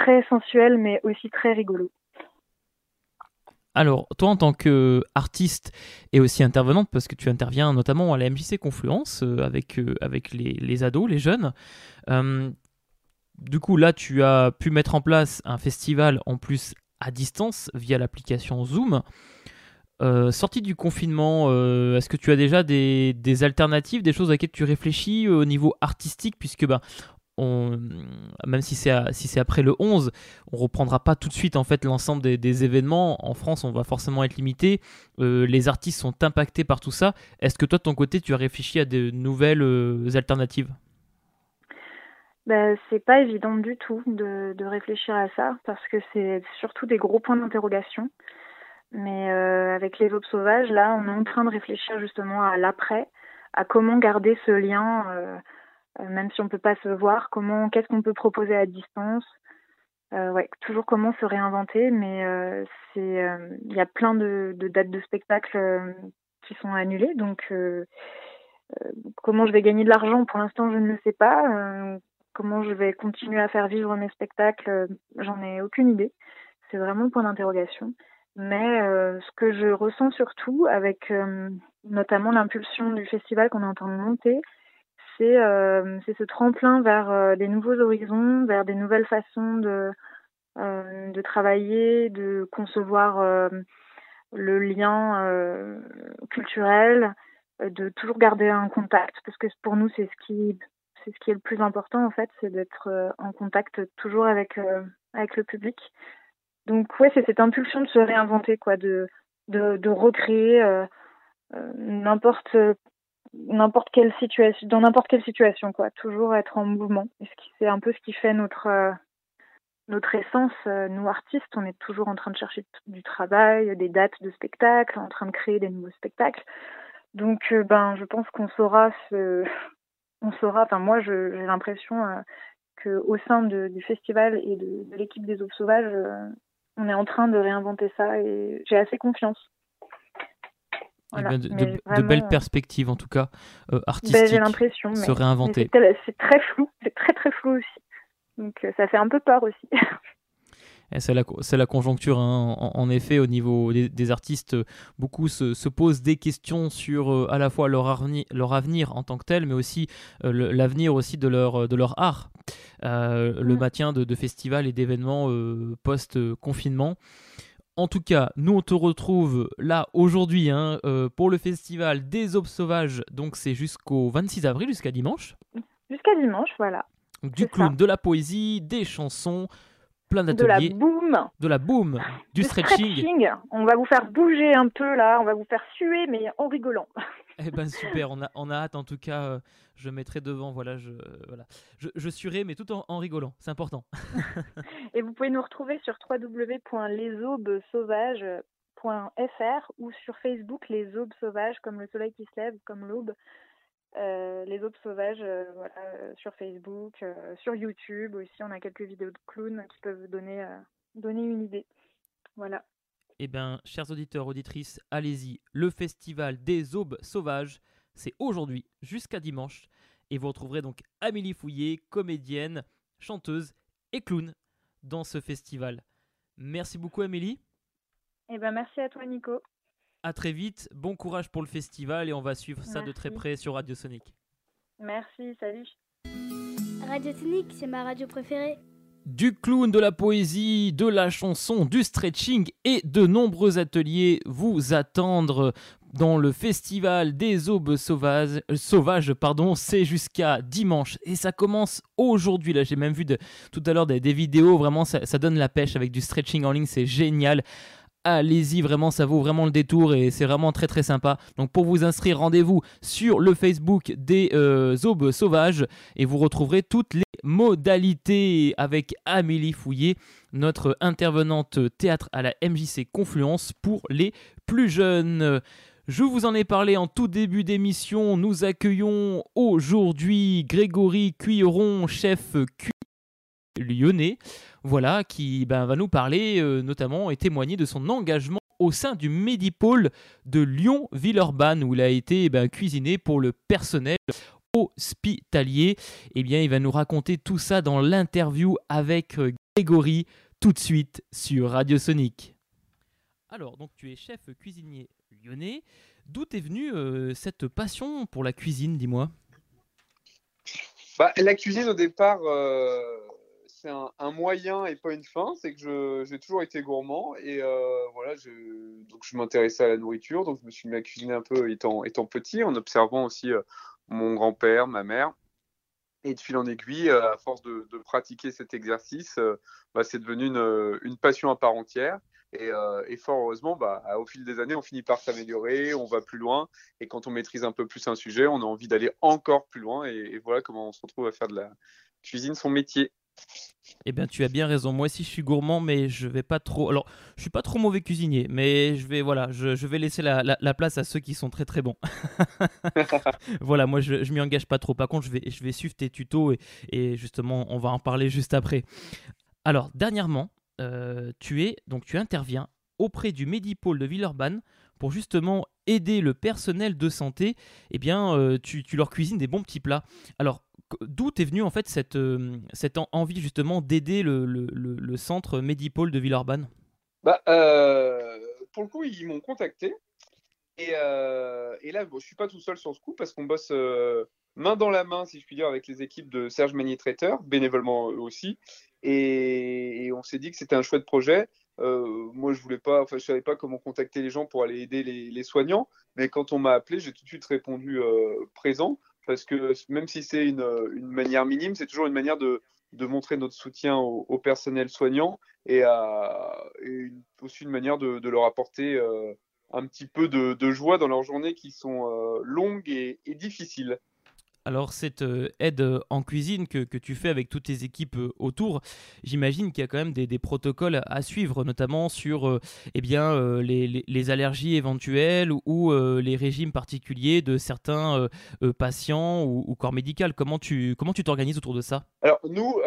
très sensuel, mais aussi très rigolo. Alors, toi, en tant qu'artiste et aussi intervenante, parce que tu interviens notamment à la MJC Confluence avec, avec les, les, ados, les jeunes, du coup, là, tu as pu mettre en place un festival en plus à distance via l'application Zoom. Euh, sortie du confinement, euh, est-ce que tu as déjà des, alternatives, des choses à laquelle tu réfléchis euh, au niveau artistique, puisque ben, même si c'est après le 11, on reprendra pas tout de suite en fait l'ensemble des, événements. En France, on va forcément être limité. les artistes sont impactés par tout ça. Est-ce que toi, de ton côté, tu as réfléchi à de nouvelles alternatives? Ben, c'est pas évident du tout de, réfléchir à ça parce que c'est surtout des gros points d'interrogation. Mais euh, avec les aubes sauvages, là, on est en train de réfléchir justement à l'après, à comment garder ce lien, euh, euh même si on peut pas se voir, comment, qu'est-ce qu'on peut proposer à distance? Euh, ouais, toujours comment se réinventer, mais euh, c'est, il y a plein de, dates de spectacle qui sont annulées, donc comment je vais gagner de l'argent? Pour l'instant je ne le sais pas Comment je vais continuer à faire vivre mes spectacles, euh, j'en ai aucune idée. C'est vraiment le point d'interrogation. Mais euh, ce que je ressens surtout, avec euh, notamment l'impulsion du festival qu'on est en train de monter, c'est ce tremplin vers des nouveaux horizons, vers des nouvelles façons de, de travailler, de concevoir le lien culturel, de toujours garder un contact, parce que pour nous, c'est ce qui est le plus important en fait, c'est d'être euh, en contact toujours avec euh, le public. Donc ouais, c'est cette impulsion de se réinventer quoi, de recréer euh, n'importe dans n'importe quelle situation quoi, toujours être en mouvement. C'est un peu ce qui fait notre notre essence, nous artistes, on est toujours en train de chercher du travail, des dates de spectacles, en train de créer des nouveaux spectacles. Donc, ben, je pense qu'on saura on saura, enfin moi j'ai l'impression euh, qu'au sein du festival et de, l'équipe des Aubes Sauvages, euh, on est en train de réinventer ça et j'ai assez confiance. Eh ben, de, belles euh, perspectives en tout cas ben, artistiques j'ai l'impression se réinventer. C'est très flou, c'est très très flou aussi. Donc ça fait un peu peur aussi. C'est la, la, conjoncture, hein. en, effet, au niveau des, artistes, beaucoup se, posent des questions sur euh, à la fois leur, leur, avenir en tant que tel, mais aussi euh, l'avenir aussi de leur, de leur art, euh, le maintien de, festivals et d'événements post-confinement. En tout cas, nous on te retrouve là aujourd'hui hein, pour le festival des Aubes Sauvages, donc c'est jusqu'au 26 avril, jusqu'à dimanche. Jusqu'à dimanche, voilà. Du clown, de la poésie, des chansons, plein d'ateliers. De la boum. De la boum. Du, stretching. On va vous faire bouger un peu là, on va vous faire suer, mais en rigolant. Eh ben super, on a, on a hâte en tout cas. Euh, je mettrai devant, voilà, je, voilà. je, suerai, mais tout en, rigolant, c'est important. Et vous pouvez nous retrouver sur www.lesaubesauvages.fr ou sur Facebook Les Aubes Sauvages, comme le soleil qui se lève, comme l'aube. Euh, les aubes sauvages euh, voilà, sur Facebook, sur YouTube aussi. On a quelques vidéos de clowns qui peuvent donner, donner une idée. Voilà. Eh bien, chers auditeurs, auditrices, allez-y. Le festival des aubes sauvages, c'est aujourd'hui jusqu'à dimanche. Et vous retrouverez donc Amélie Fouillé, comédienne, chanteuse et clown dans ce festival. Merci beaucoup Amélie. Eh ben, merci à toi Nico. À très vite, bon courage pour le festival et on va suivre ça de très près sur Radio Sonic. Merci, salut. Radio Sonic, c'est ma radio préférée. Du clown, de la poésie, de la chanson, du stretching et de nombreux ateliers vous attendent dans le festival des aubes sauvages. Euh, sauvages pardon, c'est jusqu'à dimanche et ça commence aujourd'hui. Là, j'ai même vu tout à l'heure des, vidéos. Vraiment, ça donne la pêche avec du stretching en ligne. C'est génial allez-y, vraiment, ça vaut vraiment le détour et c'est vraiment très très sympa. Donc pour vous inscrire, rendez-vous sur le Facebook des euh, Aubes Sauvages et vous retrouverez toutes les modalités avec Amélie Fouillé, notre intervenante théâtre à la MJC Confluence pour les plus jeunes. Je vous en ai parlé en tout début d'émission. Nous accueillons aujourd'hui Grégory Cuilleron, chef Q lyonnais, voilà, qui ben, va nous parler euh, notamment et témoigner de son engagement au sein du Medipôle de Lyon-Villeurbanne, où il a été ben, cuisiné pour le personnel hospitalier. Eh bien, il va nous raconter tout ça dans l'interview avec euh, Grégory, tout de suite sur Radio Sonic. Alors, donc tu es chef cuisinier lyonnais. D'où est venue euh, cette passion pour la cuisine, dis-moi? Bah, La cuisine, au départ, un, moyen et pas une fin. C'est que j'ai toujours été gourmand et euh, voilà, je, donc je m'intéressais à la nourriture. Donc je me suis mis à cuisiner un peu étant, étant petit, en observant aussi euh, mon grand-père, ma mère. Et de fil en aiguille, euh, à force de, pratiquer cet exercice, bah, c'est devenu une, une, passion à part entière. Et, et fort heureusement, bah, au fil des années, on finit par s'améliorer, on va plus loin. Et quand on maîtrise un peu plus un sujet, on a envie d'aller encore plus loin. et voilà comment on se retrouve à faire de la cuisine son métier. Eh bien, tu as bien raison. Moi aussi, je suis gourmand, mais je vais pas trop. Alors, je suis pas trop mauvais cuisinier, mais je vais voilà, je, vais laisser la, place à ceux qui sont très très bons. voilà, moi, je, je m'y engage pas trop. Par contre, je vais, je vais suivre tes tutos et, justement, on va en parler juste après. Alors, dernièrement, euh, tu es donc tu interviens auprès du Medipôle de Villeurbanne pour justement aider le personnel de santé. Eh bien, euh, tu, leur cuisines des bons petits plats. Alors, d'où est venue en fait cette, euh, cette envie justement d'aider le, le, centre Medipôle de Villeurbanne? Bah, euh, Pour le coup, ils m'ont contacté. Et, et là, bon, je suis pas tout seul sur ce coup parce qu'on bosse main dans la main, si je puis dire, avec les équipes de Serge Magnier-Traiteur, bénévolement aussi. Et, on s'est dit que c'était un chouette projet. Moi, je voulais pas, enfin, je savais pas comment contacter les gens pour aller aider les, les soignants, mais quand on m'a appelé, j'ai tout de suite répondu présent parce que même si c'est une, une, manière minime, c'est toujours une manière de, de montrer notre soutien au, personnel soignant et, aussi une manière de, leur apporter euh, un petit peu de, joie dans leurs journées qui sont euh, longues et difficiles. Alors cette euh, aide euh, en cuisine que, tu fais avec toutes tes équipes euh, autour, j'imagine qu'il y a quand même des, protocoles à suivre, notamment sur eh bien, les, allergies éventuelles ou, les régimes particuliers de certains patients ou, corps médical. Comment tu comment tu t'organises autour de ça? Alors nous,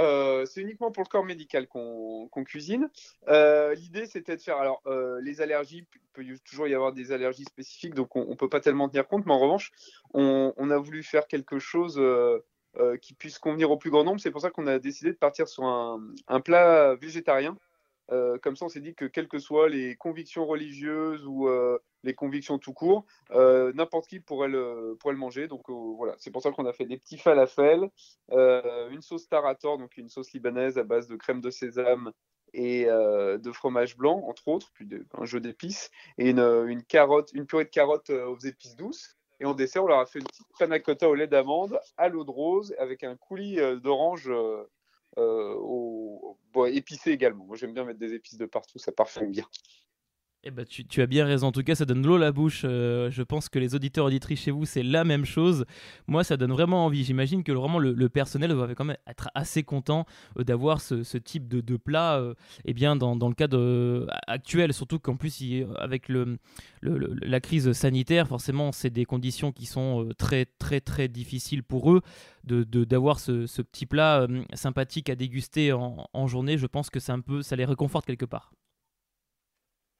c'est uniquement pour le corps médical qu'on cuisine. L'idée c'était de faire alors les allergies, il peut toujours y avoir des allergies spécifiques, donc on ne peut pas tellement tenir compte, mais en revanche, on, on a voulu faire quelque chose chose euh, euh, qui puisse convenir au plus grand nombre. C'est pour ça qu'on a décidé de partir sur un, plat végétarien Euh, comme ça, on s'est dit que quelles que soient les convictions religieuses ou les convictions tout court, n'importe qui pourrait le, manger. Donc voilà, c'est pour ça qu'on a fait des petits falafels, une sauce tarator, donc une sauce libanaise à base de crème de sésame et de fromage blanc, entre autres, puis un jeu d'épices, et une, une purée de carottes aux épices douces. Et en dessert, on leur a fait une petite panna cotta au lait d'amande, à l'eau de rose, avec un coulis d'orange euh, au, bon, épicé également. Moi, j'aime bien mettre des épices de partout, ça parfume bien. Eh ben, tu, tu, as bien raison. En tout cas, ça donne l'eau à la bouche. Euh, je pense que les auditeurs auditrices chez vous, c'est la même chose. Moi, ça donne vraiment envie. J'imagine que vraiment le, personnel va quand même être assez content euh, d'avoir ce, type de, de plat euh, eh bien, dans, dans, le cadre actuel. Surtout qu'en plus, avec le, la crise sanitaire, forcément, c'est des conditions qui sont très, très, très difficiles pour eux. D'avoir de, ce, ce, petit plat sympathique à déguster en, journée, je pense que un peu, ça les réconforte quelque part.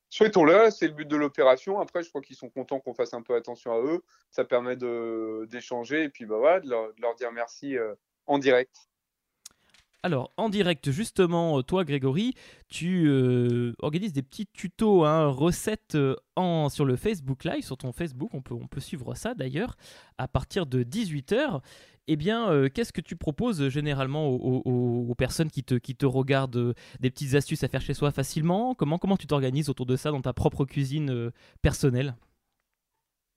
Souhaitons-le, c'est le but de l'opération. Après, je crois qu'ils sont contents qu'on fasse un peu attention à eux. Ça permet d'échanger et puis bah, de, leur, dire merci euh, en direct. Alors, en direct, justement, toi, Grégory, tu euh, organises des petits tutos, hein, recettes euh, sur le Facebook Live, sur ton Facebook. On peut, on peut suivre ça d'ailleurs à partir de 18h eh bien, euh, qu'est-ce que tu proposes généralement aux, personnes qui te, regardent euh, Des petites astuces à faire chez soi facilement? Comment, tu t'organises autour de ça dans ta propre cuisine euh, personnelle?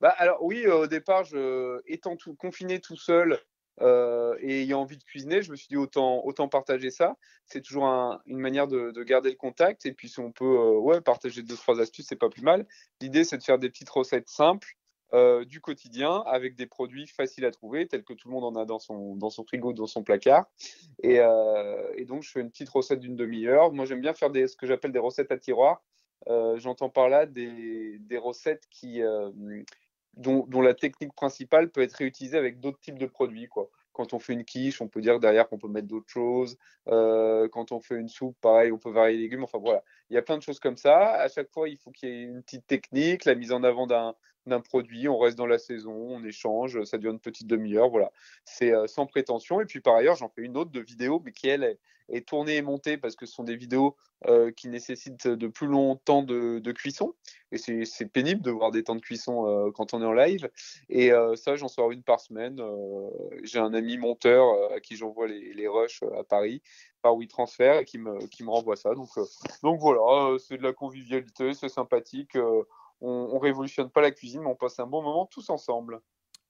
Bah, Alors oui, au départ, étant tout, confiné tout seul et ayant envie de cuisiner, je me suis dit autant, partager ça. C'est toujours une manière de, de, garder le contact. Et puis si on peut partager deux, trois astuces, c'est pas plus mal. L'idée, c'est de faire des petites recettes simples euh, du quotidien avec des produits faciles à trouver, tels que tout le monde en a dans son, dans son frigo, dans son placard. Et, euh, donc, je fais une petite recette d'une demi-heure. Moi, j'aime bien faire des, ce que j'appelle des recettes à tiroir. Euh, J'entends par là des, des recettes qui, dont, dont, la technique principale peut être réutilisée avec d'autres types de produits. Quoi. Quand on fait une quiche, on peut dire derrière qu'on peut mettre d'autres choses. Quand on fait une soupe, pareil, on peut varier les légumes. Enfin voilà, il y a plein de choses comme ça. À chaque fois, il faut qu'il y ait une petite technique, la mise en avant d'un d'un produit, on reste dans la saison, on échange, ça dure une petite demi-heure, voilà. C'est euh, sans prétention. Et puis par ailleurs, j'en fais une autre de vidéo, mais qui elle est, tournée et montée parce que ce sont des vidéos euh, qui nécessitent de plus longs temps de, cuisson. Et c'est pénible de voir des temps de cuisson euh, quand on est en live. Et ça, j'en sors une par semaine. J'ai un ami monteur à qui j'envoie les, les rushs à Paris par WeTransfer et qui me, qui me renvoie ça. Donc, donc voilà, c'est de la convivialité, c'est sympathique on, révolutionne pas la cuisine, mais on passe un bon moment tous ensemble.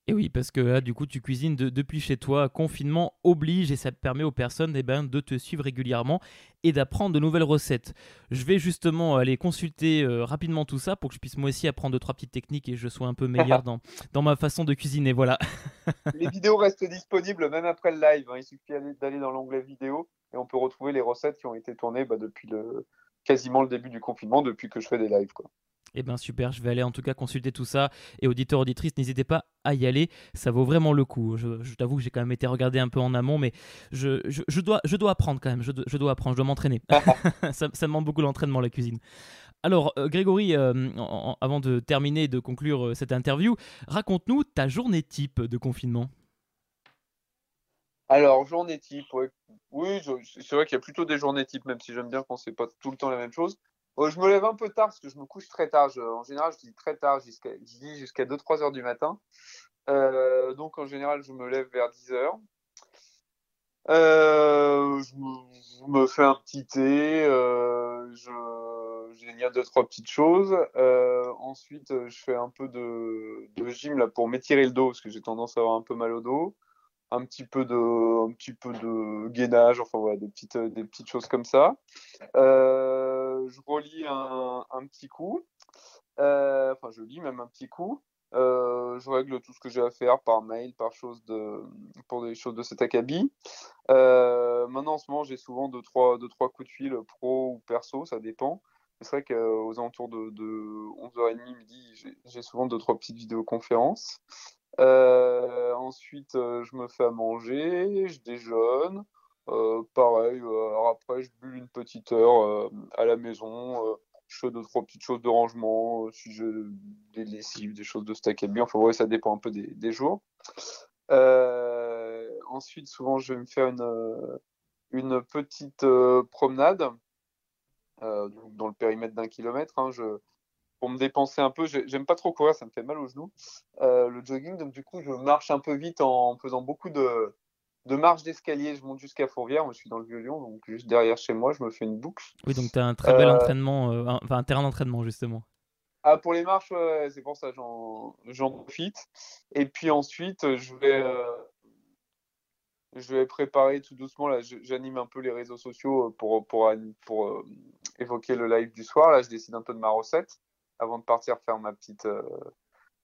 Et oui, parce que là, du coup, tu cuisines depuis chez toi, confinement oblige, et ça permet aux personnes eh ben, de te suivre régulièrement et d'apprendre de nouvelles recettes. Je vais justement aller consulter euh, rapidement tout ça pour que je puisse moi aussi apprendre deux, trois petites techniques et je sois un peu meilleur dans, dans ma façon de cuisiner. Voilà. les vidéos restent disponibles même après le live. Hein. Il suffit d'aller dans l'onglet vidéo et on peut retrouver les recettes qui ont été tournées bah, depuis le, quasiment le début du confinement, depuis que je fais des lives. Quoi. Eh bien super, je vais aller en tout cas consulter tout ça. Et auditeurs, auditrices, n'hésitez pas à y aller, ça vaut vraiment le coup. Je, t'avoue que j'ai quand même été regardé un peu en amont, mais je, je, dois, je dois apprendre quand même, je, dois apprendre, je dois m'entraîner. ça, ça demande beaucoup l'entraînement, la cuisine. Alors, euh, Grégory, euh, avant de terminer, de conclure euh, cette interview, raconte-nous ta journée type de confinement. Alors, journée type, oui, c'est vrai qu'il y a plutôt des journées types, même si j'aime bien quand c'est pas tout le temps la même chose je me lève un peu tard parce que je me couche très tard. en général, je dis très tard, jusqu'à, je dis jusqu'à 2-3 heures du matin. Euh, donc, en général, je me lève vers 10 heures. Euh, je, me, fais un petit thé, euh, je, je deux trois petites choses. ensuite, je fais un peu de, gym pour m'étirer le dos parce que j'ai tendance à avoir un peu mal au dos un petit peu de, un petit peu de gainage, enfin voilà, des petites, des petites choses comme ça. Euh, je relis un, un petit coup, euh, enfin je lis même un petit coup. Euh, je règle tout ce que j'ai à faire par mail, par chose de, pour des choses de cet acabit. maintenant, en ce moment, j'ai souvent deux trois, deux, trois coups de fil pro ou perso, ça dépend. C'est vrai qu'aux alentours de, de 11h30, midi, j'ai souvent deux, trois petites vidéoconférences. Euh, ensuite, euh, je me fais à manger, je déjeune. Euh, pareil, après, je bulle une petite heure à la maison. je fais deux, trois petites choses de rangement, si j'ai des lessives, des choses de stack bien. Enfin, ouais, ça dépend un peu des, des jours. ensuite, souvent, je vais me faire une, une petite promenade dans le périmètre d'un kilomètre. Hein, je, pour me dépenser un peu. J'aime pas trop courir, ça me fait mal aux genoux. Euh, le jogging, donc du coup, je marche un peu vite en faisant beaucoup de, de marches d'escalier. Je monte jusqu'à Fourvière. Moi, je suis dans le Vieux-Lyon, donc juste derrière chez moi, je me fais une boucle. Oui, donc tu as un très bel euh, entraînement, euh, enfin un terrain d'entraînement, justement. Ah, pour les marches, c'est pour ça, j'en profite. Et puis ensuite, je vais, je vais préparer tout doucement. Là, j'anime un peu les réseaux sociaux pour, pour, pour évoquer le live du soir. Là, je décide un peu de ma recette avant de partir faire ma petite, euh,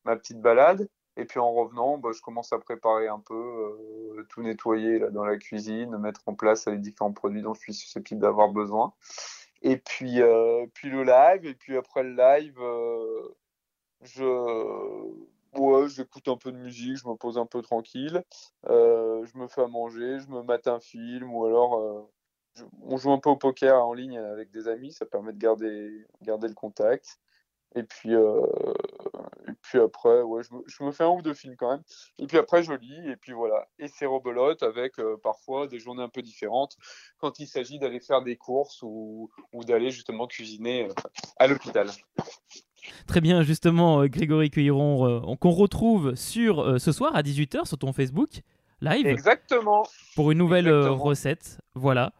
ma petite balade. Et puis en revenant, bah, je commence à préparer un peu, euh, tout nettoyer là, dans la cuisine, mettre en place les différents produits dont je suis susceptible d'avoir besoin. Et puis, euh, puis le live, et puis après le live, je, ouais, j'écoute un peu de musique, je me pose un peu tranquille, je me fais à manger, je me mate un film, ou alors on joue un peu au poker en ligne avec des amis, ça permet de garder, garder le contact. Et puis, euh, et puis après, ouais, je me, je, me, fais un ou deux films quand même. Et puis après, je lis, et puis voilà. Et c'est rebelote avec euh, parfois des journées un peu différentes quand il s'agit d'aller faire des courses ou, ou d'aller justement cuisiner euh, à l'hôpital. Très bien, justement, Grégory Cuilleron, qu'on retrouve sur ce soir à 18h sur ton Facebook live. Exactement. Pour une nouvelle recette. Voilà.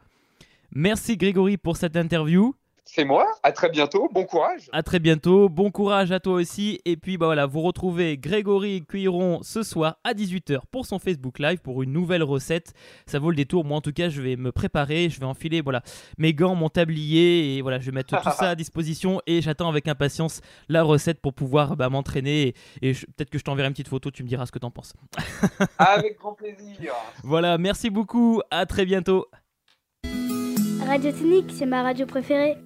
Merci Grégory pour cette interview. C'est moi. À très bientôt. Bon courage. À très bientôt. Bon courage à toi aussi. Et puis bah voilà, vous retrouvez Grégory Cuiron ce soir à 18h pour son Facebook Live pour une nouvelle recette. Ça vaut le détour. Moi en tout cas, je vais me préparer. Je vais enfiler voilà mes gants, mon tablier et voilà, je vais mettre tout ça à disposition et j'attends avec impatience la recette pour pouvoir bah, m'entraîner. Et, peut-être que je t'enverrai une petite photo. Tu me diras ce que t'en penses. avec grand plaisir. Voilà. Merci beaucoup. À très bientôt. Radio Technique, c'est ma radio préférée.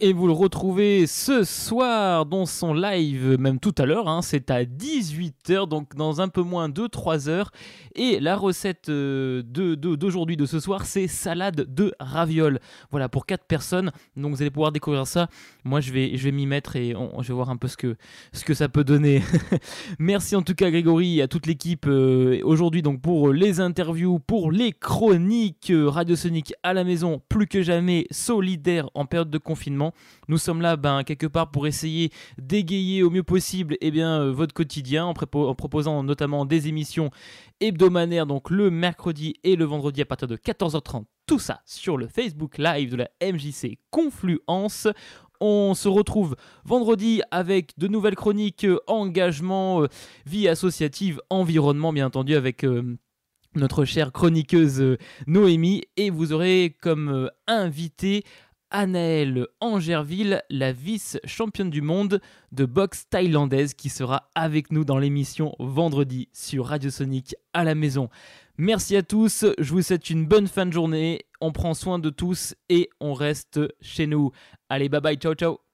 Et vous le retrouvez ce soir dans son live, même tout à l'heure, hein, c'est à 18h, donc dans un peu moins de 3 heures. Et la recette euh, d'aujourd'hui, de, ce soir, c'est salade de ravioles. Voilà, pour 4 personnes, donc vous allez pouvoir découvrir ça. Moi, je vais, je vais m'y mettre et je vais voir un peu ce que, ce que ça peut donner. Merci en tout cas Grégory et à toute l'équipe euh, aujourd'hui donc pour les interviews, pour les chroniques euh, radiosoniques à la maison, plus que jamais solidaire en période de confinement. Nous sommes là ben, quelque part pour essayer d'égayer au mieux possible eh euh, votre quotidien en, en, proposant notamment des émissions hebdomadaires, donc le mercredi et le vendredi à partir de 14h30. Tout ça sur le Facebook Live de la MJC Confluence. On se retrouve vendredi avec de nouvelles chroniques euh, engagement, euh, vie associative, environnement, bien entendu, avec notre chère chroniqueuse Noémie. Et vous aurez comme invité Anaëlle Angerville, la vice-championne du monde de boxe thaïlandaise qui sera avec nous dans l'émission vendredi sur Radio Sonic à la maison. Merci à tous, je vous souhaite une bonne fin de journée, on prend soin de tous et on reste chez nous. Allez, bye bye, ciao ciao